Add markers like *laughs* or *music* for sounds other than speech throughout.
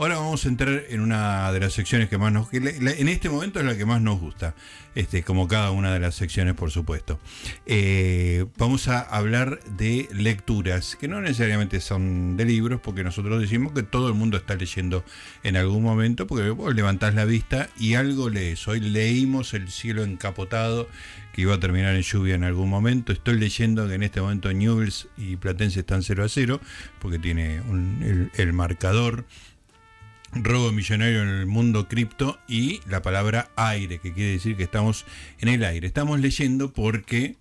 Ahora vamos a entrar en una de las secciones que más nos... Que en este momento es la que más nos gusta, este, como cada una de las secciones, por supuesto. Eh, vamos a hablar de lecturas, que no necesariamente son de libros, porque nosotros decimos que todo el mundo está leyendo en algún momento, porque vos levantás la vista y algo lees. Hoy leímos El cielo encapotado, que iba a terminar en lluvia en algún momento. Estoy leyendo que en este momento Newells y Platense están 0 a 0, porque tiene el, el marcador robo millonario en el mundo cripto y la palabra aire, que quiere decir que estamos en el aire. Estamos leyendo porque...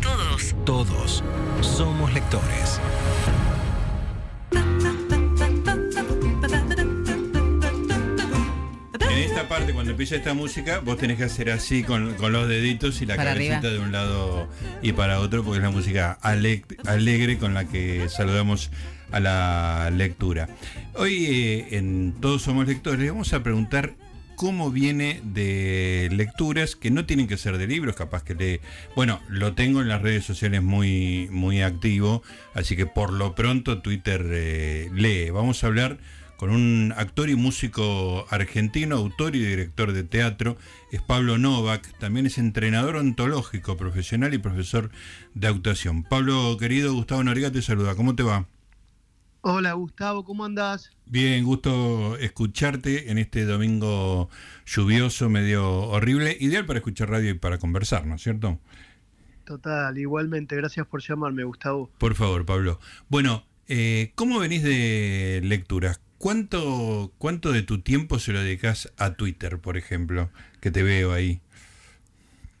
Todos, todos somos lectores. En esta parte, cuando empieza esta música, vos tenés que hacer así con, los deditos y la cabecita de un lado y para otro, porque es la música alegre con la que saludamos a la lectura. Hoy eh, en Todos Somos Lectores vamos a preguntar cómo viene de lecturas que no tienen que ser de libros, capaz que lee. Bueno, lo tengo en las redes sociales muy, muy activo, así que por lo pronto Twitter eh, lee. Vamos a hablar con un actor y músico argentino, autor y director de teatro, es Pablo Novak, también es entrenador ontológico profesional y profesor de actuación. Pablo, querido, Gustavo Noriega te saluda, ¿cómo te va? Hola Gustavo, ¿cómo andás? Bien, gusto escucharte en este domingo lluvioso, medio horrible, ideal para escuchar radio y para conversar, ¿no es cierto? Total, igualmente, gracias por llamarme, Gustavo. Por favor, Pablo. Bueno, eh, ¿cómo venís de lecturas? ¿Cuánto, ¿Cuánto de tu tiempo se lo dedicas a Twitter, por ejemplo, que te veo ahí?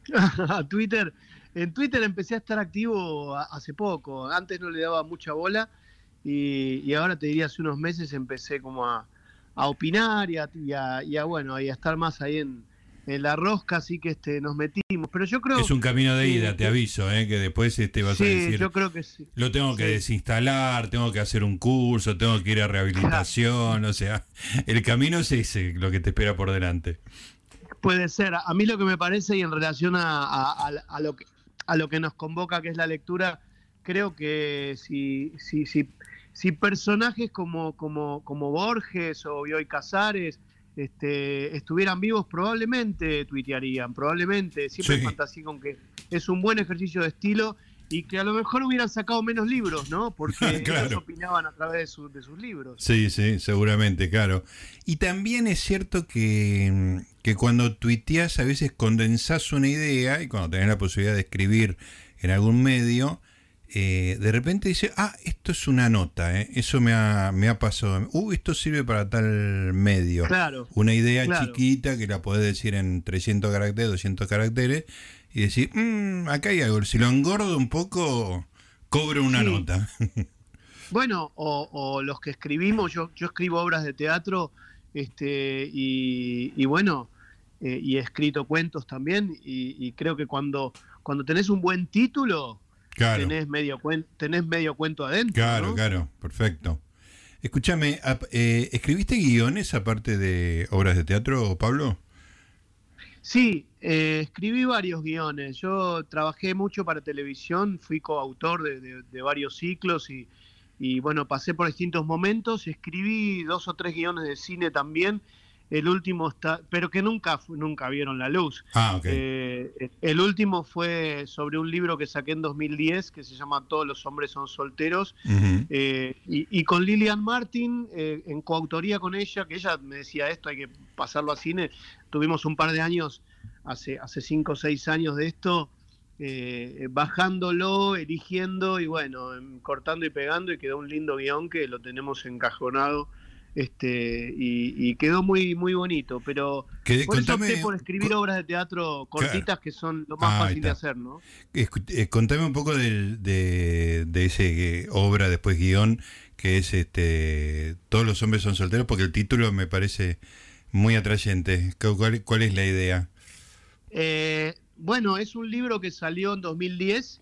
*laughs* a Twitter, en Twitter empecé a estar activo hace poco, antes no le daba mucha bola y, ahora te diría, hace unos meses empecé como a, opinar y a, bueno, y a estar más ahí en, la rosca, así que este, nos metimos. Pero yo creo. Es un camino de ida, te aviso, ¿eh? que después este, vas a decir. yo creo que sí. Lo tengo que desinstalar, tengo que hacer un curso, tengo que ir a rehabilitación, o sea, *laughs* el camino es ese, lo que te espera por delante. Puede ser. A mí lo que me parece, y en relación a, lo, que, a lo que nos convoca, que es la lectura, creo que si, si, si si personajes como, como, como Borges o Bioy Casares este, estuvieran vivos, probablemente tuitearían, probablemente. Siempre sí. fantasía con que es un buen ejercicio de estilo y que a lo mejor hubieran sacado menos libros, ¿no? Porque *laughs* ellos opinaban a través de, de, sus libros. Sí, sí, seguramente, claro. Y también es cierto que, que cuando tuiteas a veces condensás una idea y cuando tenés la posibilidad de escribir en algún medio, eh, de repente dice, ah, esto es una nota, eh, eso me ha, me ha pasado, uh, esto sirve para tal medio. Claro. Una idea chiquita que la podés decir en 300 caracteres, 200 caracteres, y decir, mmm, acá hay algo, si lo engordo un poco, cobro una nota. *laughs* bueno, o, los que escribimos, yo, yo escribo obras de teatro, este, y, bueno, eh, y he escrito cuentos también, y, y creo que cuando, cuando tenés un buen título, Tenés, medio tenés medio cuento adentro. Claro, claro, perfecto. Escúchame, eh, ¿escribiste guiones aparte de obras de teatro, Pablo? Sí, eh, escribí varios guiones. Yo trabajé mucho para televisión, fui coautor de, varios ciclos y, y, bueno, pasé por distintos momentos. Escribí dos o tres guiones de cine también el último está, pero que nunca nunca vieron la luz. Ah, eh, el último fue sobre un libro que saqué en 2010 que se llama Todos los hombres son solteros eh, y, con Lilian Martin eh, en coautoría con ella, que ella me decía esto hay que pasarlo a cine. Tuvimos un par de años hace hace cinco o seis años de esto. bajándolo, eligiendo y bueno, cortando y pegando y quedó un lindo guion que lo tenemos encajonado este y, quedó muy muy bonito pero por eso opté por escribir obras de teatro cortitas que son lo más fácil de hacer no eh, contame un poco de, de, ese obra después guion que es este todos los hombres son solteros porque el título me parece muy atrayente. Cuál, cuál es la idea eh, bueno es un libro que salió en 2010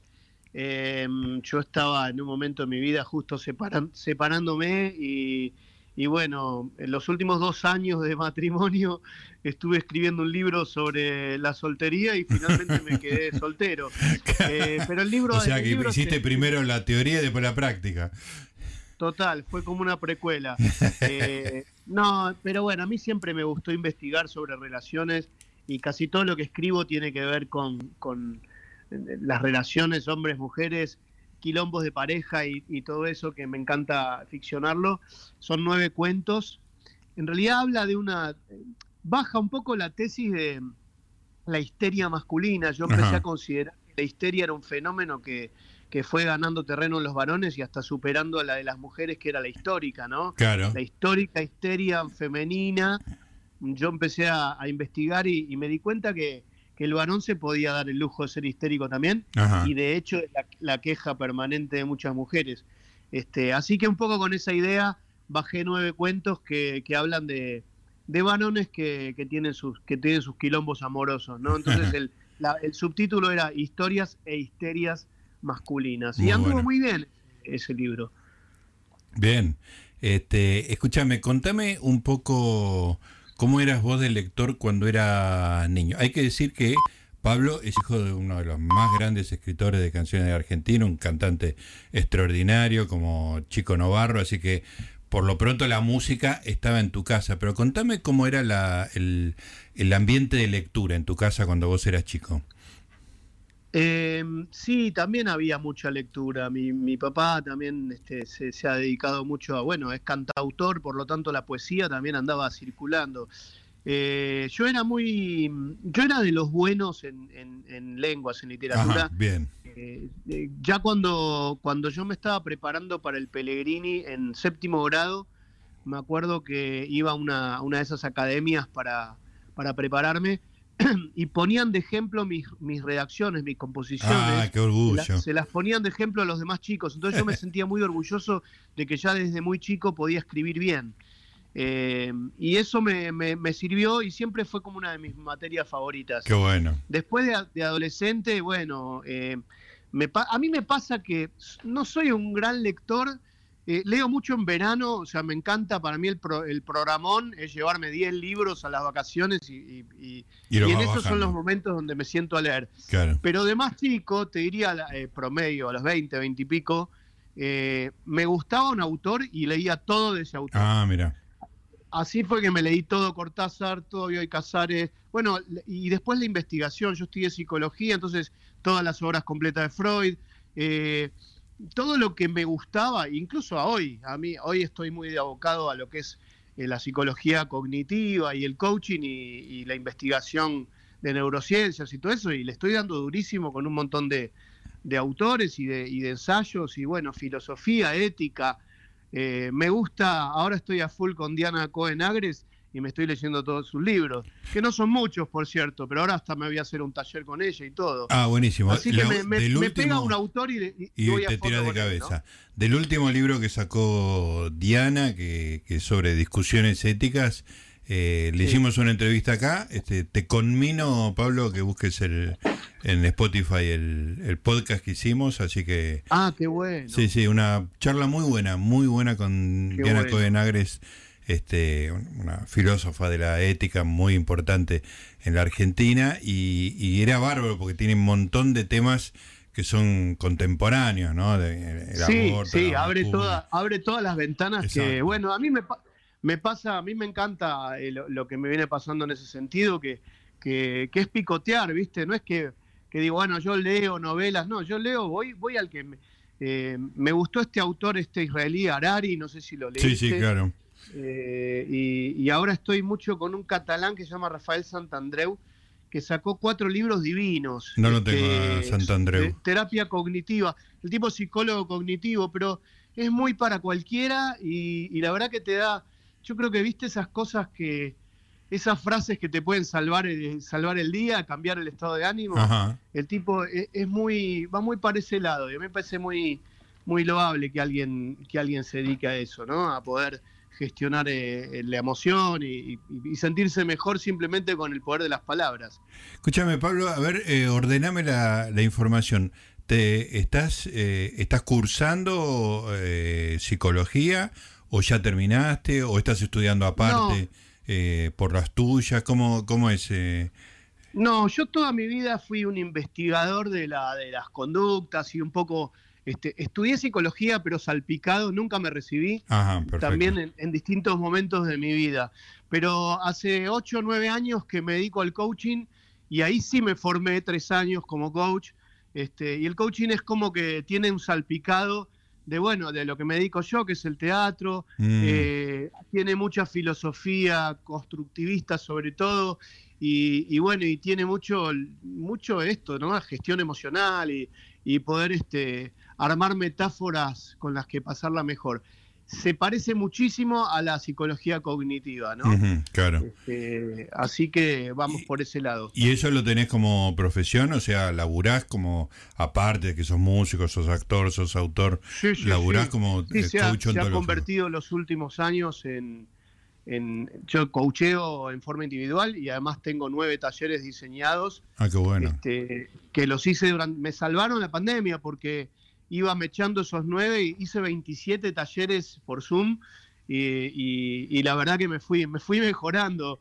em, yo estaba en un momento de mi vida justo separándome y y bueno, en los últimos dos años de matrimonio *laughs* estuve escribiendo un libro sobre la soltería y finalmente me quedé *laughs* soltero. Eh, pero el libro... O sea, que hiciste primero la teoría y después la práctica. total, fue como una precuela. *laughs* Eh, no, pero bueno, a mí siempre me gustó investigar sobre relaciones y casi todo lo que escribo tiene que ver con, con las relaciones hombres-mujeres, quilombos de pareja y, y, todo eso que me encanta ficcionarlo. Son nueve cuentos. En realidad habla de una... baja un poco la tesis de la histeria masculina. Yo empecé a considerar que la histeria era un fenómeno que, que fue ganando terreno en los varones y hasta superando a la de las mujeres, que era la histórica, ¿no? Claro. La histórica histeria femenina. Yo empecé a, a investigar y, y, me di cuenta que, que, el varón se podía dar el lujo de ser histérico también. Ajá. Y de hecho es la, la, queja permanente de muchas mujeres. Este, así que un poco con esa idea bajé nueve cuentos que, que hablan de, de varones que, que, tienen sus, que tienen sus quilombos amorosos, ¿no? Entonces *laughs* el, la, el subtítulo era Historias e Histerias masculinas. Muy y anduvo bueno. muy bien ese libro. Bien. Este, escúchame, contame un poco cómo eras vos de lector cuando eras niño. Hay que decir que Pablo es hijo de uno de los más grandes escritores de canciones de Argentina, un cantante extraordinario como Chico Novarro, así que por lo pronto la música estaba en tu casa. Pero contame cómo era la, el, el ambiente de lectura en tu casa cuando vos eras chico. Eh, sí, también había mucha lectura. Mi, mi papá también este, se, se, ha dedicado mucho a, bueno, es cantautor, por lo tanto la poesía también andaba circulando. Eh, yo era muy, yo era de los buenos en, en, en lenguas, en literatura. Ajá, bien. Eh, ya cuando, cuando yo me estaba preparando para el Pellegrini en séptimo grado, me acuerdo que iba a una, una de esas academias para, para prepararme *clears throat* y ponían de ejemplo mis, mis redacciones, mis composiciones. Ah, qué orgullo. Se las, se las, ponían de ejemplo a los demás chicos. Entonces yo me *laughs* sentía muy orgulloso de que ya desde muy chico podía escribir bien. Eh, y eso me, me, me, sirvió y siempre fue como una de mis materias favoritas. Qué bueno. Después de, de adolescente, bueno, eh, me, a mí me pasa que no soy un gran lector. Eh, leo mucho en verano, o sea, me encanta, para mí el, pro, el programón es llevarme 10 libros a las vacaciones y, y, y, y en esos bajando. son los momentos donde me siento a leer. Claro. Pero de más chico, te diría eh, promedio, a los 20, 20 y pico, eh, me gustaba un autor y leía todo de ese autor. Ah, mira. Así fue que me leí todo Cortázar, todo Bioy Casares, bueno, y después la investigación, yo estudié psicología, entonces todas las obras completas de Freud, eh, todo lo que me gustaba, incluso a hoy, a mí hoy estoy muy abocado a lo que es eh, la psicología cognitiva y el coaching y, la investigación de neurociencias y todo eso, y le estoy dando durísimo con un montón de, de autores y de, y de, ensayos, y bueno, filosofía, ética. Eh, me gusta, ahora estoy a full con Diana Cohen Agres y me estoy leyendo todos sus libros, que no son muchos, por cierto, pero ahora hasta me voy a hacer un taller con ella y todo. Ah, buenísimo. Así que me, me, último, me, pega un autor y, y, y voy te tira de cabeza. Él, ¿no? Del último libro que sacó Diana, que, que es sobre discusiones éticas, eh, le sí. hicimos una entrevista acá. Este, te conmino, Pablo, que busques el, en Spotify el, el, podcast que hicimos, así que... Ah, qué bueno. Sí, sí, una charla muy buena, muy buena con qué Diana bueno. Este, una filósofa de la ética muy importante en la Argentina y, y, era bárbaro porque tiene un montón de temas que son contemporáneos, ¿no? De, el sí, aborto, sí, abre, toda, abre todas las ventanas Exacto. que, bueno, a mí me, me pasa, a mí me encanta eh, lo, lo, que me viene pasando en ese sentido, que, que, que es picotear, ¿viste? No es que, que, digo, bueno, yo leo novelas, no, yo leo, voy, voy al que... Me, eh, me gustó este autor, este israelí, Harari, no sé si lo leíste. Sí, sí, claro. Eh, y, y, ahora estoy mucho con un catalán que se llama Rafael Santandreu, que sacó cuatro libros divinos. No lo tengo este, Santandreu. terapia cognitiva. El tipo es psicólogo cognitivo, pero es muy para cualquiera y, y, la verdad que te da. Yo creo que viste esas cosas que. Esas frases que te pueden salvar el, salvar el día, cambiar el estado de ánimo. Ajá. El tipo es, es, muy. va muy para ese lado. Y a mí me parece muy, muy loable que alguien, que alguien se dedique a eso, ¿no? A poder gestionar eh, la emoción y, sentirse mejor simplemente con el poder de las palabras. Escúchame, Pablo, a ver, eh, ordename la, la, información. ¿Te estás, eh, estás cursando eh, psicología o ya terminaste o estás estudiando aparte no. por las tuyas? ¿Cómo, cómo es? No, yo toda mi vida fui un investigador de, la, de las conductas y un poco Este, estudié psicología, pero salpicado, nunca me recibí. también en, distintos momentos de mi vida. Pero hace 8 o 9 años que me dedico al coaching y ahí sí me formé tres años como coach. Este, y el coaching es como que tiene un salpicado de bueno, de lo que me dedico yo, que es el teatro, mm. eh, tiene mucha filosofía constructivista sobre todo, y, bueno, y tiene mucho, mucho esto, ¿no? Gestión emocional y, y poder este, armar metáforas con las que pasarla mejor se parece muchísimo a la psicología cognitiva, ¿no? claro. Este, así que vamos por ese lado. ¿Y eso lo tenés como profesión? O sea, ¿laburás como, aparte de que sos músico, sos actor, sos autor, laburás como sí, se ha, se ha convertido en los últimos años en, Yo coacheo en forma individual y además tengo nueve talleres diseñados. Ah, qué bueno. Este, que los hice durante... Me salvaron la pandemia porque iba mechando esos nueve, y hice 27 talleres por Zoom y, la verdad que me fui, me fui mejorando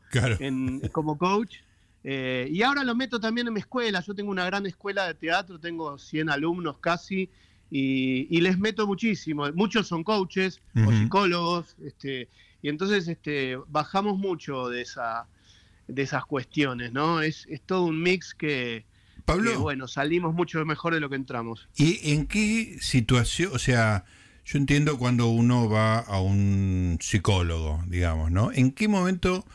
como coach. Eh, y ahora lo meto también en mi escuela. Yo tengo una gran escuela de teatro, tengo 100 alumnos casi, y, les meto muchísimo. Muchos son coaches o psicólogos, este, y entonces este, bajamos mucho de, esa, de esas cuestiones, ¿no? Es, es todo un mix que, Pablo. bueno, salimos mucho mejor de lo que entramos. ¿Y en qué situación, o sea, yo entiendo cuando uno va a un psicólogo, digamos, ¿no? ¿En qué momento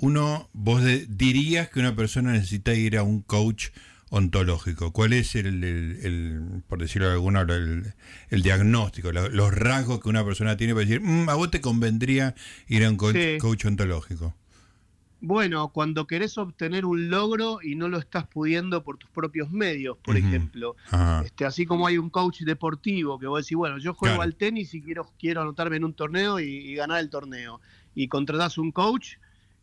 uno, vos dirías que una persona necesita ir a un coach ontológico? ¿Cuál es el, por decirlo de alguna el, el diagnóstico, los rasgos que una persona tiene para decir, mm, a vos te convendría ir a un coach ontológico? Bueno, cuando querés obtener un logro y no lo estás pudiendo por tus propios medios, por ejemplo. Este, así como hay un coach deportivo que vos decís, bueno, yo juego al tenis y quiero, quiero anotarme en un torneo y, ganar el torneo. Y contratás un coach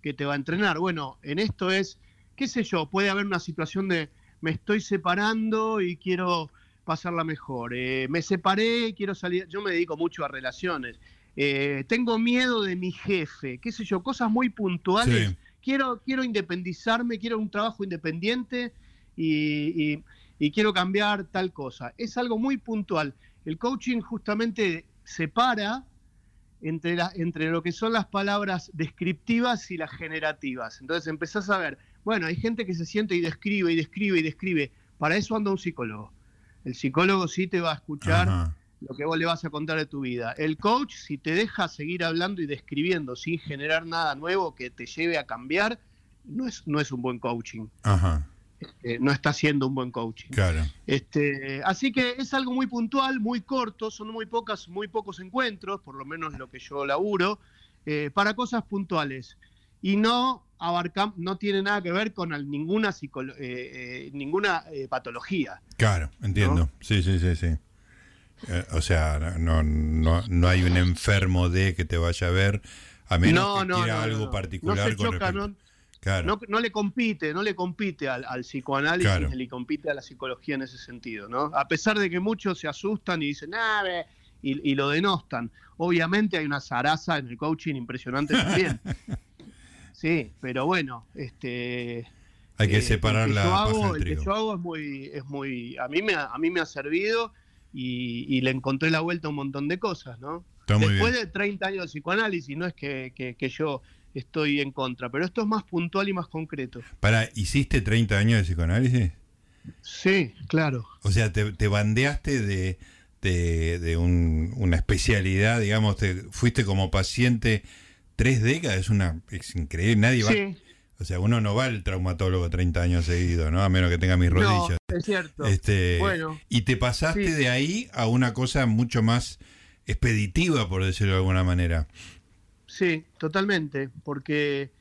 que te va a entrenar. Bueno, en esto es, qué sé yo, puede haber una situación de me estoy separando y quiero pasarla mejor. Eh, me separé, quiero salir. Yo me dedico mucho a relaciones. Eh, tengo miedo de mi jefe, qué sé yo, cosas muy puntuales quiero, quiero independizarme, quiero un trabajo independiente y, quiero cambiar tal cosa. Es algo muy puntual. El coaching justamente separa entre, la, entre lo que son las palabras descriptivas y las generativas. Entonces empezás a ver, bueno, hay gente que se siente y describe y describe y describe. Para eso anda un psicólogo. El psicólogo sí te va a escuchar lo que vos le vas a contar de tu vida. El coach, si te deja seguir hablando y describiendo sin generar nada nuevo que te lleve a cambiar, no es, no es un buen coaching. Ajá. Este, no está siendo un buen coaching. Claro. Este, así que es algo muy puntual, muy corto, son muy pocas, muy pocos encuentros, por lo menos lo que yo laburo, eh, para cosas puntuales. Y no abarca, no tiene nada que ver con ninguna, eh, eh, ninguna patología. Claro, entiendo. Sí, sí, sí, sí. Eh, o sea, no, no, no hay un enfermo de que te vaya a ver, a menos que quiera algo particular. No, no, le compite, no le compite al, psicoanálisis, le compite a la psicología en ese sentido, ¿no? A pesar de que muchos se asustan y dicen, ah, y, y, lo denostan. Obviamente hay una zaraza en el coaching impresionante también. *laughs* sí, pero bueno, este hay que eh, separar la el que yo hago es muy, es muy, a mí me, a mí me ha servido y, le encontré la vuelta a un montón de cosas, ¿no? Después de 30 años de psicoanálisis, no es que, yo estoy en contra, pero esto es más puntual y más concreto. Para, ¿hiciste 30 años de psicoanálisis? Sí, claro. O sea, te, bandeaste de, de, una especialidad, digamos, te fuiste como paciente tres décadas, es una es increíble, nadie va. Sí. O sea, uno no va al traumatólogo 30 años seguidos, ¿no? A menos que tenga mis rodillas. No, es cierto. Este, bueno, y te pasaste de ahí a una cosa mucho más expeditiva, por decirlo de alguna manera. Sí, totalmente, porque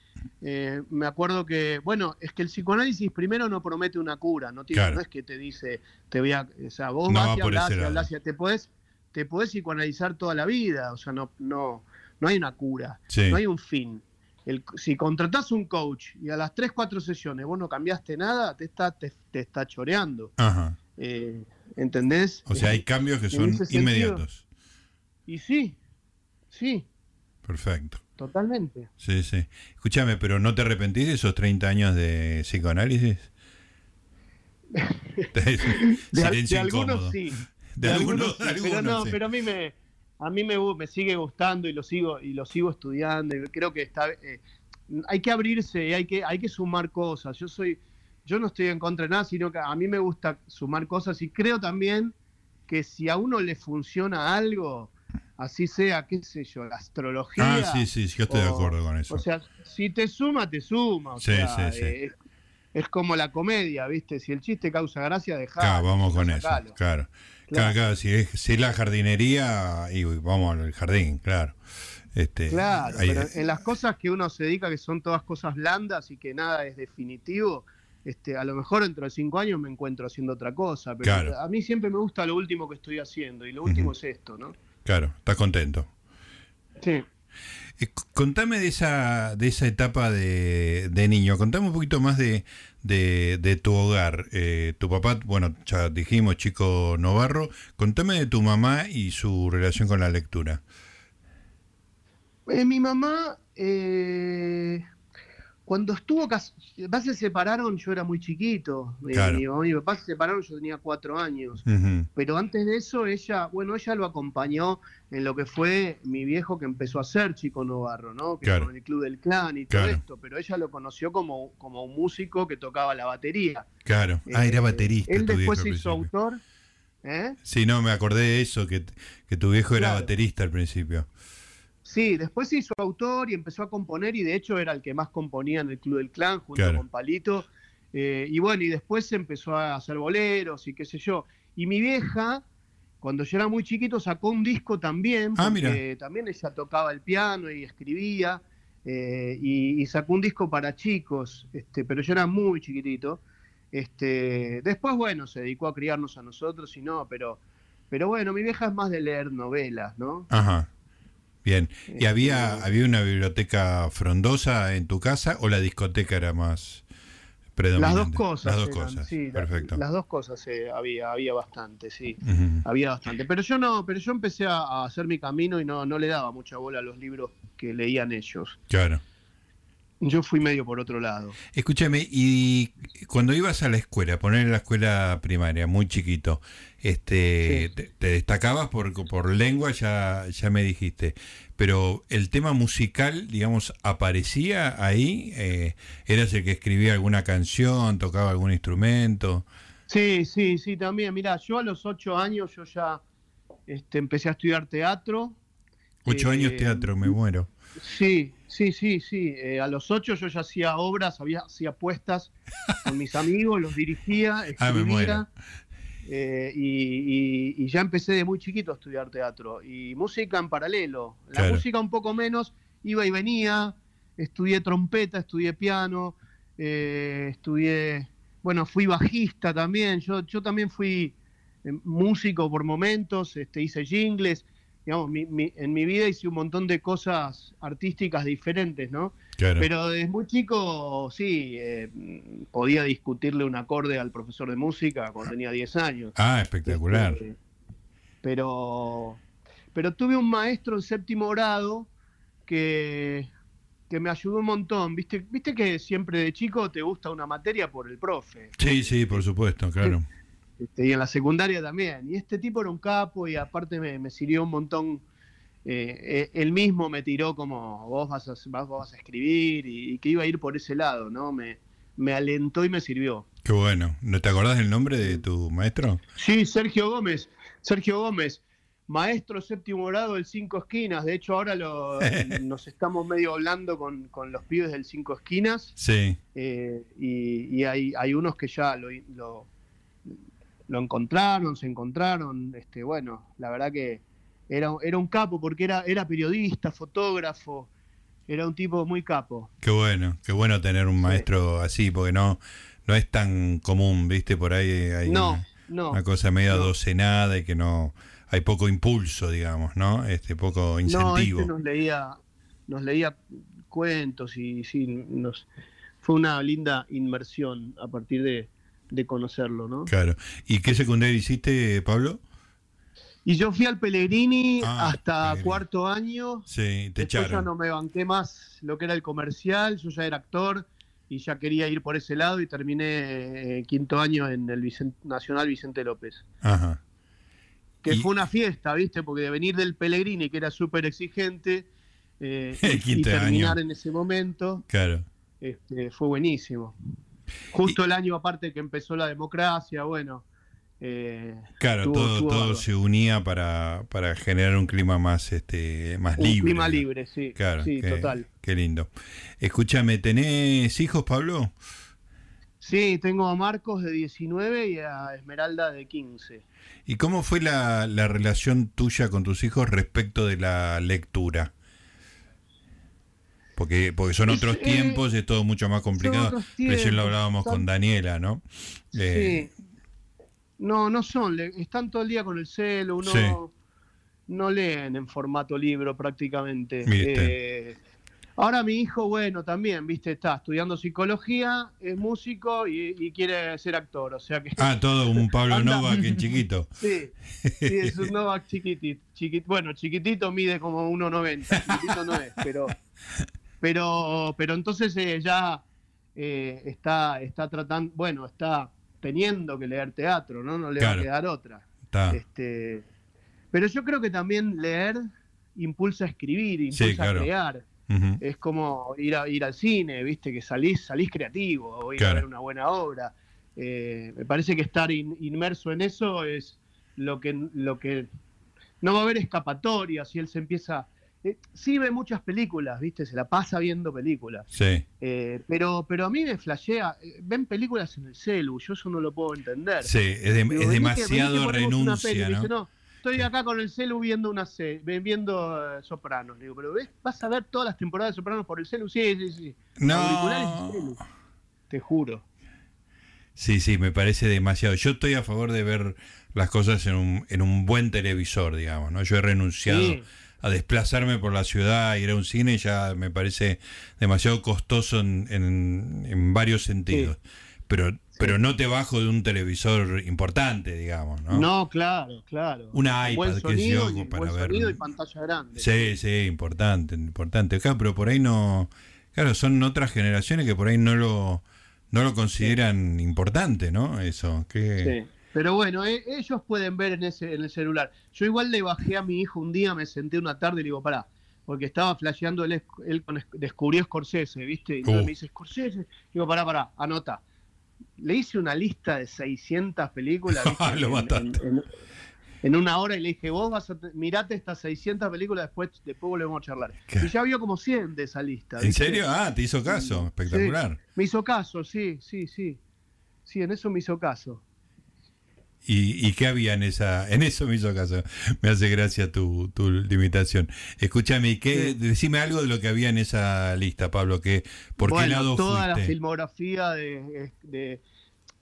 eh, me acuerdo que, bueno, es que el psicoanálisis primero no promete una cura, no, tiene, no es que te dice, te voy a, o sea, vos vas y hablas y te puedes, te podés psicoanalizar toda la vida, o sea, no, no, no hay una cura, no hay un fin si contratás un coach y a las 3, 4 sesiones vos no cambiaste nada, te está, te, está choreando. Ajá. Eh, ¿Entendés? O sea, hay cambios que son inmediatos. Y sí, sí. Perfecto. Totalmente. Sí, sí. Escúchame, pero ¿no te arrepentís de esos 30 años de psicoanálisis? *laughs* de, algunos sí. De, algunos, pero no, pero a mí me a mí me, me, sigue gustando y lo sigo y lo sigo estudiando y creo que está eh, hay que abrirse y hay que hay que sumar cosas. Yo soy yo no estoy en contra de nada, sino que a mí me gusta sumar cosas y creo también que si a uno le funciona algo, así sea, qué sé yo, la astrología. Ah, sí, sí, yo estoy de acuerdo con eso. O sea, si te suma, te suma. sí, sí, sí. Eh, es, como la comedia, ¿viste? Si el chiste causa gracia, deja. Claro, vamos con eso, claro. Claro, claro, si, es, si la jardinería, y vamos al jardín, claro. Este, claro, pero en las cosas que uno se dedica, que son todas cosas blandas y que nada es definitivo, este, a lo mejor dentro de cinco años me encuentro haciendo otra cosa, pero a mí siempre me gusta lo último que estoy haciendo y lo último es esto, ¿no? Claro, estás contento. Sí. Eh, contame de esa, de esa etapa de, niño, contame un poquito más de, de, tu hogar. Eh, tu papá, bueno, ya dijimos, chico Novarro, contame de tu mamá y su relación con la lectura. Eh, mi mamá, cuando estuvo, papá se separaron, yo era muy chiquito. Mi, mamá y mi papá se separaron, yo tenía cuatro años. Pero antes de eso, ella, bueno, ella lo acompañó en lo que fue mi viejo que empezó a ser Chico Novarro, ¿no? Que en el Club del Clan y todo esto. Pero ella lo conoció como, como un músico que tocaba la batería. Claro. ah, era eh, baterista. Él después se hizo autor. ¿eh? Sí, no, me acordé de eso, que, que tu viejo era baterista al principio. Sí, después se hizo autor y empezó a componer y de hecho era el que más componía en el Club del Clan junto con Palito. Eh, y bueno, y después se empezó a hacer boleros y qué sé yo. Y mi vieja, cuando yo era muy chiquito, sacó un disco también, ah, porque también ella tocaba el piano y escribía, eh, y, sacó un disco para chicos, este, pero yo era muy chiquitito. Este, después, bueno, se dedicó a criarnos a nosotros y no, pero, pero bueno, mi vieja es más de leer novelas, ¿no? Ajá. Bien. ¿Y había, había una biblioteca frondosa en tu casa o la discoteca era más predominante? Las dos cosas. Las dos cosas. Sí, Perfecto. Las, dos cosas eh, había, había bastante, sí. Había bastante. Pero yo no, pero yo empecé a, hacer mi camino y no, no le daba mucha bola a los libros que leían ellos. Claro. Yo fui medio por otro lado. Escúchame, y cuando ibas a la escuela, poner en la escuela primaria, muy chiquito, este, te, destacabas por, por lengua, ya, ya me dijiste, pero el tema musical, digamos, aparecía ahí, eh, eras el que escribía alguna canción, tocaba algún instrumento. Sí, sí, sí, también. Mira, yo a los ocho años yo ya este, empecé a estudiar teatro. Ocho años eh, teatro, me muero. Sí, sí, sí, sí. Eh, a los ocho yo ya hacía obras, había, hacía apuestas con mis amigos, los dirigía, ah, escribía. Eh, y, ya empecé de muy chiquito a estudiar teatro y música en paralelo. La música un poco menos, iba y venía. Estudié trompeta, estudié piano, eh, estudié, bueno, fui bajista también. Yo, yo también fui músico por momentos, este, hice jingles digamos, en mi vida hice un montón de cosas artísticas diferentes, ¿no? Pero desde muy chico, sí, eh, podía discutirle un acorde al profesor de música cuando tenía 10 años. Ah, espectacular. Este, pero, pero tuve un maestro en séptimo grado que, que me ayudó un montón. ¿Viste, Viste que siempre de chico te gusta una materia por el profe. Sí, sí, por supuesto, claro. Este, y en la secundaria también. Y este tipo era un capo y aparte me, sirvió un montón. Eh, eh, él mismo me tiró como vos vas a, vas a escribir y, que iba a ir por ese lado, ¿no? Me, me alentó y me sirvió. Qué bueno. ¿No te acordás del nombre de tu maestro? Sí, Sergio Gómez. Sergio Gómez, maestro séptimo grado del Cinco Esquinas. De hecho, ahora lo, *laughs* nos estamos medio hablando con, los pibes del Cinco Esquinas. Sí. Eh, y, hay, hay, unos que ya lo, lo encontraron, se encontraron, este, bueno, la verdad que era, era un capo porque era, era periodista, fotógrafo, era un tipo muy capo. Qué bueno, qué bueno tener un maestro así, porque no, no es tan común, viste, por ahí hay una, cosa medio docenada y que no, hay poco impulso, digamos, ¿no? Este, poco incentivo. No, este nos leía, nos leía cuentos y sí, nos, fue una linda inmersión a partir de, de conocerlo, ¿no? Claro. ¿Y qué secundaria hiciste, Pablo? Y yo fui al Pellegrini ah, hasta cuarto año. Sí, te Después ya no me banqué más lo que era el comercial, yo ya era actor y ya quería ir por ese lado y terminé eh, quinto año en el Nacional Vicente López. Ajá. que fue una fiesta, ¿viste? Porque de venir del Pellegrini, que era súper exigente, eh, *laughs* y, terminar en ese momento, claro. Este, fue buenísimo. Justo el año aparte que empezó la democracia, bueno. Eh, claro, todo, todo se unía para, para, generar un clima más, este, más libre. Un clima libre, sí. Claro, sí, total. Qué lindo. Escúchame, ¿tenés hijos, Pablo? Sí, tengo a Marcos de 19 y a Esmeralda de 15. ¿Y cómo fue la, la relación tuya con tus hijos respecto de la lectura? Porque, porque son otros tiempos y es todo mucho más complicado. Recién lo hablábamos con Daniela, ¿no? Eh, sí. No, no son. Están todo el día con el celo. Uno no leen en formato libro prácticamente. Eh, ahora mi hijo, bueno, también, viste, está estudiando psicología, es músico y, quiere ser actor. O sea que. Ah, todo un Pablo *laughs* Novak en chiquito. *laughs* Sí, sí, es un Novak chiquitito. bueno, chiquitito mide como 1,90. Chiquitito no es, pero *laughs* pero, pero entonces eh, ya eh, está, está tratando, bueno, está teniendo que leer teatro, ¿no? No le va a quedar otra. Este, pero yo creo que también leer impulsa a escribir, impulsa a crear. Es como ir, a, ir al cine, viste, que salís, salís creativo, o ir a ver una buena obra. Eh, me parece que estar inmerso en eso es lo que, lo que no va a haber escapatoria si él se empieza eh, sí ve muchas películas, ¿viste? Se la pasa viendo películas. Sí. Eh, pero, pero a mí me flashea. Eh, ven películas en el celu, yo eso no lo puedo entender. Sí, es, demasiado renuncia, ¿no? estoy acá con el celu viendo una serie, viendo Sopranos. Digo, pero ¿ves? ¿Vas a ver todas las temporadas de Sopranos por el celu? Sí, sí, sí. No. Te juro. Sí, sí, me parece demasiado. Yo estoy a favor de ver las cosas en un, en un buen televisor, digamos, ¿no? Yo he renunciado a desplazarme por la ciudad, ir a un cine, ya me parece demasiado costoso en, en, varios sentidos. Pero, pero no te bajo de un televisor importante, digamos, ¿no? No, claro, claro. Una iPad, que yo, para ver. y pantalla grande. Sí, sí, importante, importante. Claro, pero por ahí no. Claro, son otras generaciones que por ahí no lo, no lo consideran importante, ¿no? Eso. Que, sí. Pero bueno, e, ellos pueden ver en, ese, en el celular. Yo igual le bajé a mi hijo un día, me senté una tarde y le digo, pará, porque estaba flasheando él, él con, descubrió Scorsese, ¿viste? Y uh. me dice, Scorsese. Digo, pará, pará, anota. Le hice una lista de 600 películas. *laughs* En, una hora y le dije, vos vas a mirate estas 600 películas, después, después volvemos a charlar. Y ya vio como 100 de esa lista. ¿En serio? Ah, te hizo caso, espectacular. me hizo caso, sí, sí, sí. Sí, en eso me hizo caso. ¿Y, qué había en esa? En eso me hizo caso. Me hace gracia tu, tu limitación. Escúchame, ¿qué, decime algo de lo que había en esa lista, Pablo. Que, ¿Por qué lado toda la filmografía de,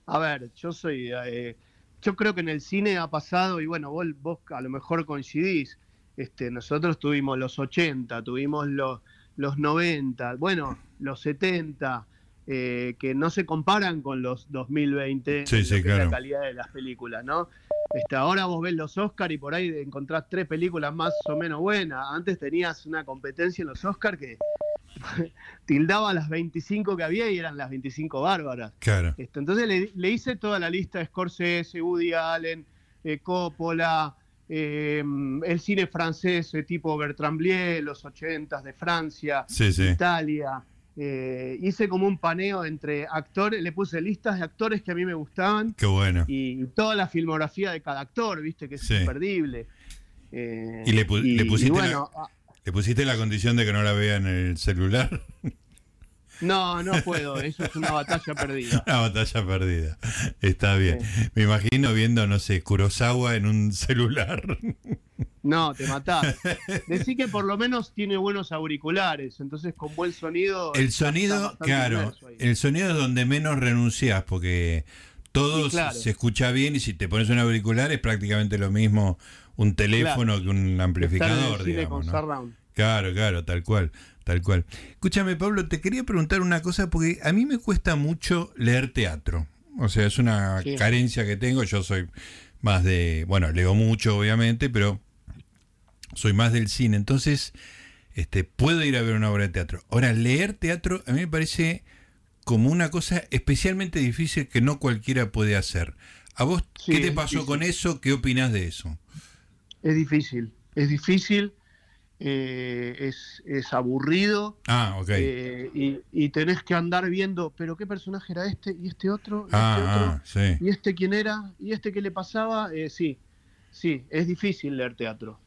A ver, yo soy... Eh, yo creo que en el cine ha pasado, y bueno, vos, vos a lo mejor coincidís, este, nosotros tuvimos los 80, tuvimos los, los 90, bueno, los 70, eh, que no se comparan con los 2020 sí, sí, la calidad de las películas, ¿no? Este, ahora vos ves los Oscars y por ahí encontrás tres películas más o menos buenas. Antes tenías una competencia en los Oscars que *laughs* tildaba las 25 que había y eran las 25 bárbaras. Claro. Este, entonces le, hice toda la lista de Scorsese, Woody Allen, eh, Coppola, eh, el cine francés tipo Bertrand Blier, los 80 de Francia, Italia. Eh, hice como un paneo entre actores, le puse listas de actores que a mí me gustaban. Qué bueno. Y, toda la filmografía de cada actor, viste, que es imperdible. Eh, ¿Y, le, pusiste la, ah, le pusiste la condición de que no la vea en el celular? *laughs* No, no puedo, eso es una batalla perdida. *laughs* Una batalla perdida, está bien. Me imagino viendo, no sé, Kurosawa en un celular. *laughs* No, te matás. Decí que por lo menos tiene buenos auriculares, entonces con buen sonido. El sonido, claro, el sonido es donde menos renuncias, porque todo se escucha bien y si te pones un auricular es prácticamente lo mismo un teléfono que un amplificador, digamos. Claro, claro, tal cual. Tal cual. Escúchame, Pablo, te quería preguntar una cosa porque a mí me cuesta mucho leer teatro. O sea, es una carencia que tengo. Yo soy más de, bueno, leo mucho, obviamente, pero soy más del cine. Entonces, este, puedo ir a ver una obra de teatro. Ahora, leer teatro a mí me parece como una cosa especialmente difícil que no cualquiera puede hacer. ¿A vos qué te pasó con eso? ¿Qué opinas de eso? Es difícil, es difícil, eh, es, es, aburrido. Ah, ok. Eh, y, tenés que andar viendo, pero ¿qué personaje era este? ¿Y este otro? ¿Y este, ah, otro? Ah, ¿Y este quién era? ¿Y este qué le pasaba? Eh, sí, sí, es difícil leer teatro.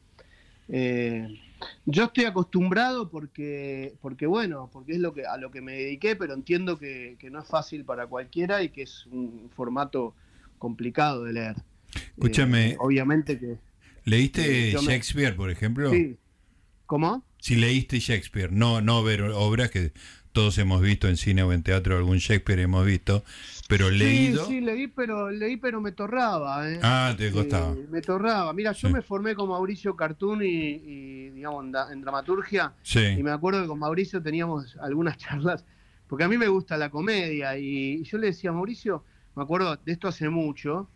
yo estoy acostumbrado porque, porque, bueno, porque es lo que, a lo que me dediqué, pero entiendo que, que no es fácil para cualquiera y que es un formato complicado de leer. Escúchame. obviamente que... ¿Leíste Shakespeare, por ejemplo? Sí, ¿Cómo? Si leíste Shakespeare, no, no ver obras que todos hemos visto en cine o en teatro, algún Shakespeare hemos visto, pero leído. Sí, leí, pero leí, pero me torraba. ¿eh? Ah, te costaba. Eh, me torraba. Mira, yo me formé con Mauricio Cartoon y, digamos, en, dramaturgia. Sí. Y me acuerdo que con Mauricio teníamos algunas charlas, porque a mí me gusta la comedia. Y, yo le decía a Mauricio, me acuerdo de esto hace mucho,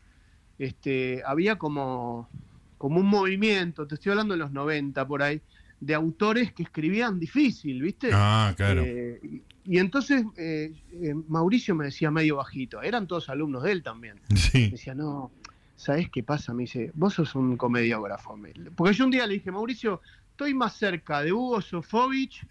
este, había como, como un movimiento, te estoy hablando de los 90 por ahí de autores que escribían difícil, ¿viste? Ah, claro. Eh, y, entonces eh, eh, Mauricio me decía medio bajito, eran todos alumnos de él también. *laughs* Sí. Me decía, no, ¿sabes qué pasa? Me dice, vos sos un comediógrafo. Porque yo un día le dije, Mauricio, estoy más cerca de Hugo Sofovich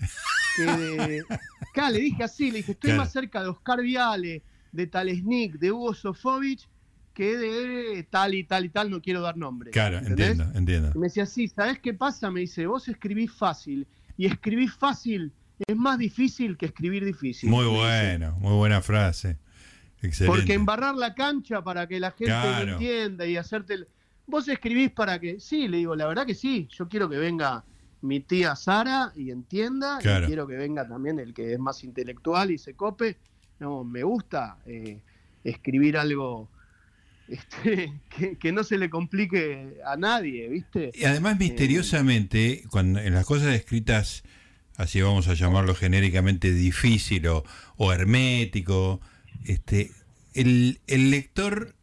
que de... *laughs* Acá le dije así, le dije, estoy más cerca de Oscar Viale, de Talesnik, de Hugo Sofovich, que de tal y tal y tal, no quiero dar nombre. Claro, entiendo, entiendo. me decía, sí, ¿sabes qué pasa? Me dice, vos escribís fácil, y escribir fácil es más difícil que escribir difícil. Muy bueno, muy buena frase. Excelente. Porque embarrar la cancha para que la gente entienda y hacerte... El... Vos escribís para que... Sí, le digo, la verdad que sí, yo quiero que venga mi tía Sara y entienda, y quiero que venga también el que es más intelectual y se cope. No, me gusta eh, escribir algo este, *laughs* que, no se le complique a nadie, ¿viste? Y además, misteriosamente, cuando en las cosas escritas, así vamos a llamarlo genéricamente, difícil o, hermético, este, el, lector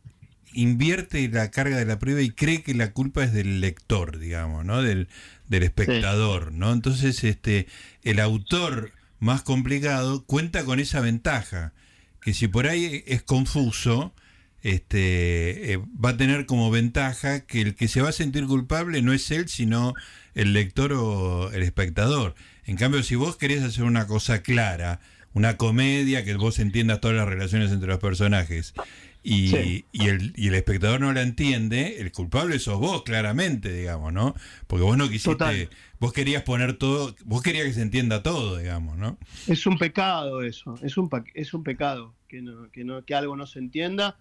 invierte la carga de la prueba y cree que la culpa es del lector, digamos, ¿no? Del, del espectador, ¿no? Entonces, este, el autor más complicado cuenta con esa ventaja, que si por ahí es confuso, este, eh, va a tener como ventaja que el que se va a sentir culpable no es él, sino el lector o el espectador. En cambio, si vos querés hacer una cosa clara, una comedia, que vos entiendas todas las relaciones entre los personajes, y, y, el, y el espectador no la entiende, el culpable sos vos, claramente, digamos, ¿no? Porque vos no quisiste, vos querías poner todo, vos querías que se entienda todo, digamos, ¿no? Es un pecado eso, es un, es un pecado que, que, no, que algo no se entienda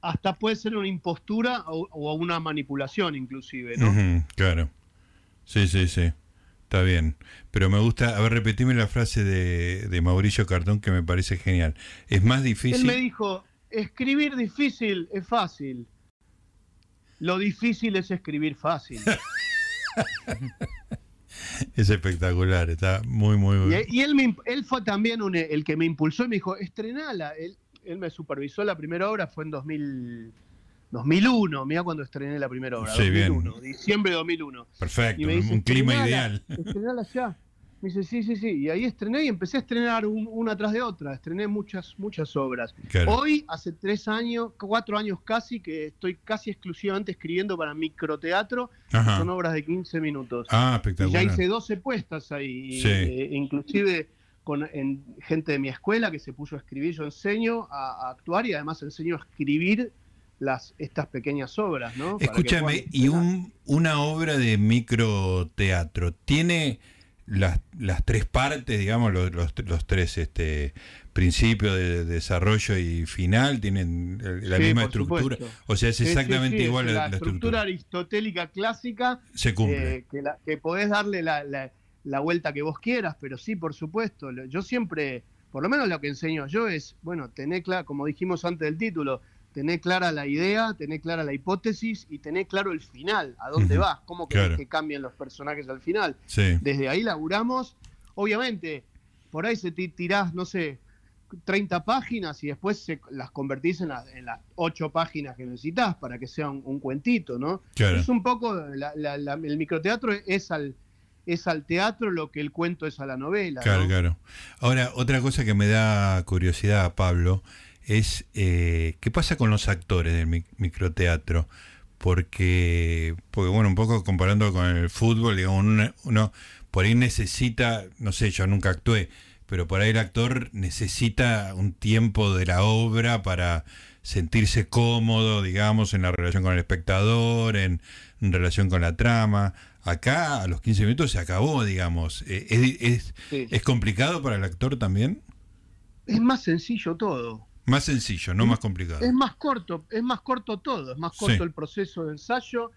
hasta puede ser una impostura o, una manipulación inclusive, ¿no? claro. Sí, sí, sí. Está bien. Pero me gusta, a ver, repetime la frase de, Mauricio Cartón que me parece genial. Es más difícil... Él me dijo, escribir difícil es fácil. Lo difícil es escribir fácil. *laughs* es espectacular, está muy, muy bueno. Y, él, él fue también el que me impulsó y me dijo, estrenala. Él, él me supervisó la primera obra, fue en 2000, 2001, mira cuando estrené la primera obra, 2001, diciembre de 2001. Perfecto, un clima ideal. *laughs* Estrenala ya. Me dice, sí, sí, sí. Y ahí estrené y empecé a estrenar una tras de otra. Estrené muchas, muchas obras. Hoy, hace tres años, cuatro años casi, que estoy casi exclusivamente escribiendo para microteatro. Son obras de 15 minutos. Ah, espectacular. Y ya hice 12 puestas ahí. Eh, inclusive con en, gente de mi escuela que se puso a escribir. Yo enseño a, actuar y además enseño a escribir las, estas pequeñas obras, ¿no? Escúchame, y un, una obra de microteatro, ¿tiene las, las tres partes, digamos, los, los, tres este, principios de, desarrollo y final? ¿Tienen la misma estructura? O sea, es exactamente igual la, la, estructura. aristotélica clásica. Se cumple. Eh, que, que podés darle la la vuelta que vos quieras, pero sí, por supuesto, yo siempre, por lo menos lo que enseño yo es, bueno, tener clara, como dijimos antes del título, tener clara la idea, tener clara la hipótesis y tener claro el final, a dónde vas, cómo querés que cambien los personajes al final. Desde ahí laburamos, obviamente, por ahí se tirás, no sé, 30 páginas y después se, las convertís en, en, las 8 páginas que necesitas para que sea un, cuentito, ¿no? Es un poco, el microteatro es al es al teatro lo que el cuento es a la novela. Claro, claro. Ahora, otra cosa que me da curiosidad, Pablo, es eh, qué pasa con los actores del microteatro. porque, porque bueno, un poco comparando con el fútbol, digamos, uno, por ahí necesita, no sé, yo nunca actué, pero por ahí el actor necesita un tiempo de la obra para sentirse cómodo, digamos, en la relación con el espectador, en, relación con la trama. Acá a los 15 minutos se acabó, digamos. Eh, ¿Es, es complicado para el actor también? Es más sencillo todo. Más sencillo, no más complicado. Es más corto, es más corto todo, es más corto el proceso de ensayo,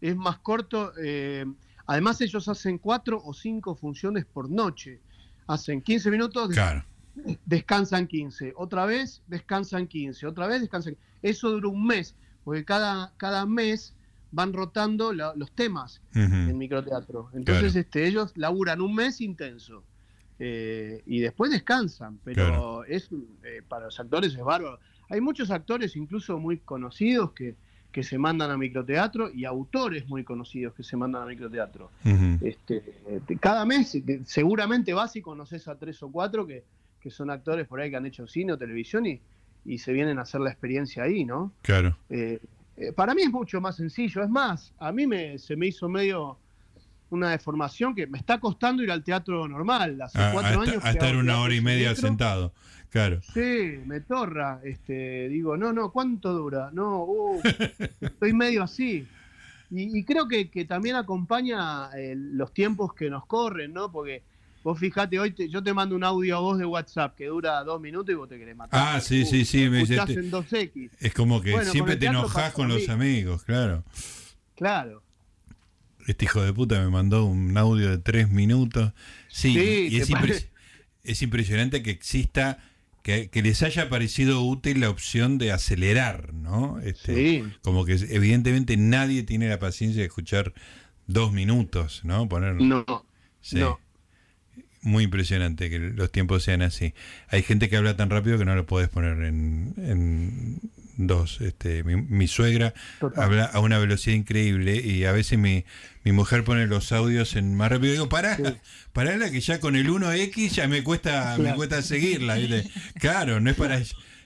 es más corto. Eh, además ellos hacen cuatro o cinco funciones por noche. Hacen 15 minutos, descansan 15, otra vez descansan 15, otra vez descansan. Eso dura un mes, porque cada, cada mes van rotando los temas en microteatro. Entonces este, ellos laburan un mes intenso. Eh, y después descansan, pero es eh, para los actores es bárbaro. Hay muchos actores, incluso muy conocidos, que, que se mandan a microteatro y autores muy conocidos que se mandan a microteatro. este, cada mes seguramente vas y conoces a tres o cuatro que, que, son actores por ahí que han hecho cine o televisión y, y se vienen a hacer la experiencia ahí, ¿no? Claro. Eh, para mí es mucho más sencillo, es más, a mí me, se me hizo medio una deformación que me está costando ir al teatro normal. Hace ah, cuatro años. A estar una hora y media sentado, claro. Sí, me torra. Este, digo, no, no, ¿cuánto dura? No, uh, estoy medio así. Y, creo que, también acompaña eh, los tiempos que nos corren, ¿no? Porque vos fijate, hoy yo te mando un audio a vos de WhatsApp que dura dos minutos y vos te querés matar. Ah, sí, sí, sí. Me dices, en 2X. Es como que siempre te enojas con los amigos, claro. Claro este hijo de puta me mandó un audio de tres minutos. Sí, y es, impresionante que exista, que, les haya parecido útil la opción de acelerar, ¿no? Este, sí. Como que evidentemente nadie tiene la paciencia de escuchar dos minutos, ¿no? Poner, no, no. Muy impresionante que los tiempos sean así. Hay gente que habla tan rápido que no lo puedes poner en dos. Este, mi, suegra habla a una velocidad increíble y a veces mi, mi mujer pone los audios en más rápido. Digo, pará, pará que ya con el 1X ya me cuesta, me cuesta seguirla. Claro, no es para...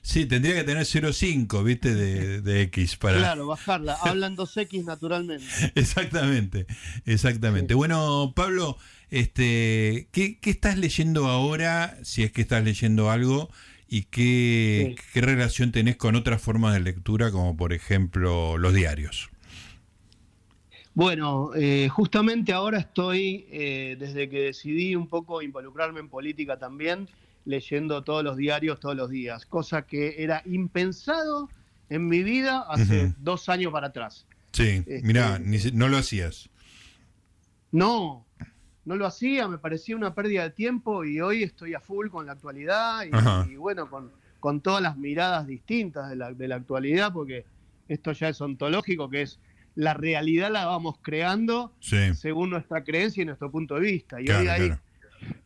Sí, tendría que tener 0,5, ¿viste? De, de, X para... Claro, bajarla. Hablan 2X naturalmente. *laughs* exactamente, exactamente. Bueno, Pablo, este, ¿qué, ¿qué estás leyendo ahora? Si es que estás leyendo algo ¿Y qué, qué, relación tenés con otras formas de lectura, como por ejemplo los diarios? Bueno, eh, justamente ahora estoy, eh, desde que decidí un poco involucrarme en política también, leyendo todos los diarios todos los días, cosa que era impensado en mi vida hace dos años para atrás. Sí, mira, mirá, no lo hacías. No, no lo hacía, me parecía una pérdida de tiempo y hoy estoy a full con la actualidad y, bueno, con, con, todas las miradas distintas de la, de la, actualidad, porque esto ya es ontológico, que es la realidad la vamos creando según nuestra creencia y nuestro punto de vista. Y hoy hay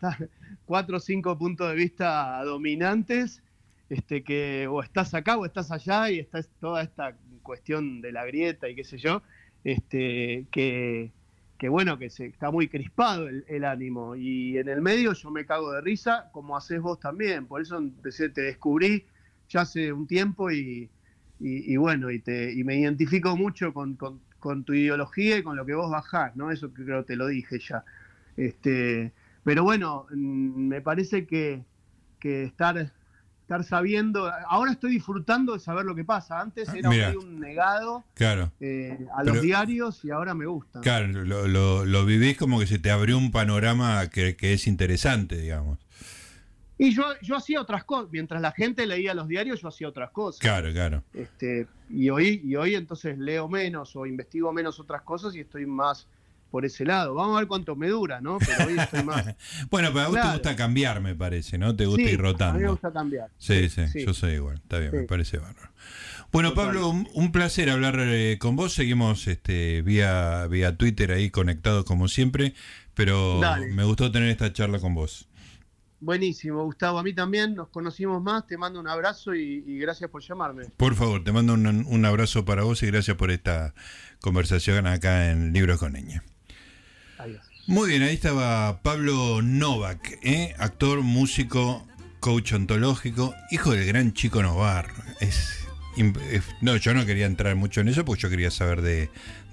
*laughs* cuatro o cinco puntos de vista dominantes, este, que o estás acá o estás allá y está toda esta cuestión de la grieta y qué sé yo, este, que que bueno, que se, está muy crispado el, ánimo. Y en el medio yo me cago de risa, como haces vos también. Por eso empecé, te descubrí ya hace un tiempo y, bueno, y, te, y me identifico mucho con, tu ideología y con lo que vos bajás, ¿no? Eso creo que te lo dije ya. Este, pero bueno, mm, me parece que estar estar sabiendo. Ahora estoy disfrutando de saber lo que pasa. Antes era un negado claro. Eh, a los diarios y ahora me gusta. Claro, lo, lo, vivís como que se te abrió un panorama que, es interesante, digamos. Y yo, yo hacía otras cosas. Mientras la gente leía los diarios, yo hacía otras cosas. Claro, claro. Este, y, hoy, y hoy entonces leo menos o investigo menos otras cosas y estoy más por ese lado. Vamos a ver cuánto me dura, ¿no? Pero hoy estoy más. *laughs* bueno, pero a vos te gusta cambiar, me parece, ¿no? Te gusta ir rotando. A mí me gusta cambiar. Sí, sí, yo soy igual. Está bien, me parece bárbaro. Bueno, Pablo, un, placer hablar eh, con vos. Seguimos este, vía, vía Twitter ahí conectados como siempre, pero me gustó tener esta charla con vos. Buenísimo, Gustavo. A mí también nos conocimos más. Te mando un abrazo y, gracias por llamarme. Por favor, te mando un, un, abrazo para vos y gracias por esta conversación acá en Libros con Niña. Muy bien, ahí estaba Pablo Novak, ¿eh? actor, músico, coach ontológico, hijo del gran Chico Novar. No, yo no quería entrar mucho en eso porque yo quería saber de,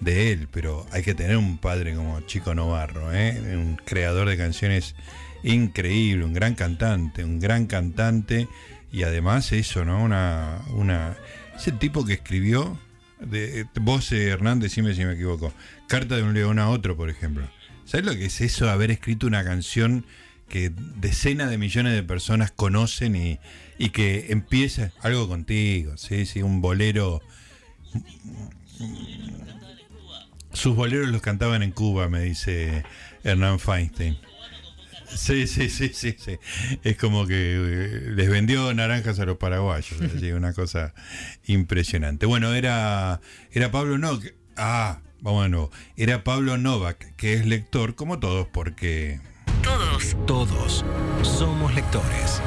él, pero hay que tener un padre como Chico Novarro, ¿eh? un creador de canciones increíble, un gran cantante, un gran cantante y además eso, ¿no? Una, una, ese tipo que escribió, de, vos Hernández, decime si me equivoco, Carta de un león a otro, por ejemplo. ¿Sabes lo que es eso, haber escrito una canción que decenas de millones de personas conocen y, y que empieza algo contigo, ¿sí? sí, un bolero. Sus boleros los cantaban en Cuba, me dice Hernán Feinstein. Sí, sí, sí, sí, sí. Es como que eh, les vendió naranjas a los paraguayos. *laughs* una cosa impresionante. Bueno, era, era Pablo Novak. Ah, vamos de nuevo. Era Pablo Novak, que es lector, como todos, porque. Todos. Todos somos lectores.